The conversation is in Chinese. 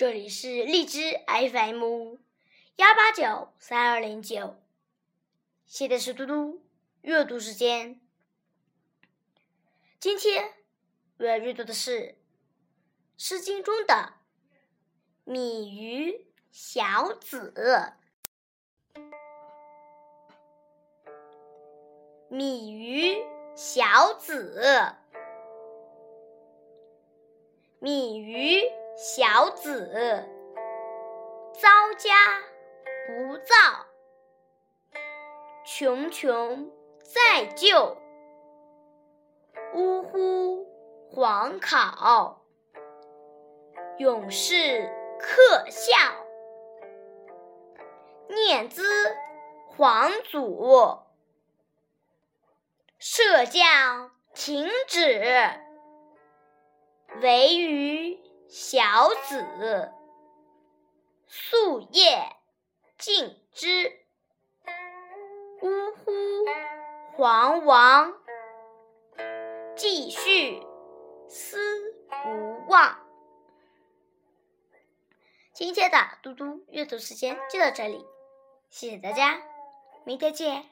这里是荔枝 FM 幺八九三二零九，现在是嘟嘟阅读时间。今天我要阅读的是《诗经》中的《芈鱼小子》。芈鱼小子，芈鱼。小子，遭家不造，穷穷在就。呜呼，皇考，永世克孝。念兹，皇祖，射将停止，惟余。小子，夙夜敬之。呜呼，皇王，继续思不忘。今天的嘟嘟阅读时间就到这里，谢谢大家，明天见。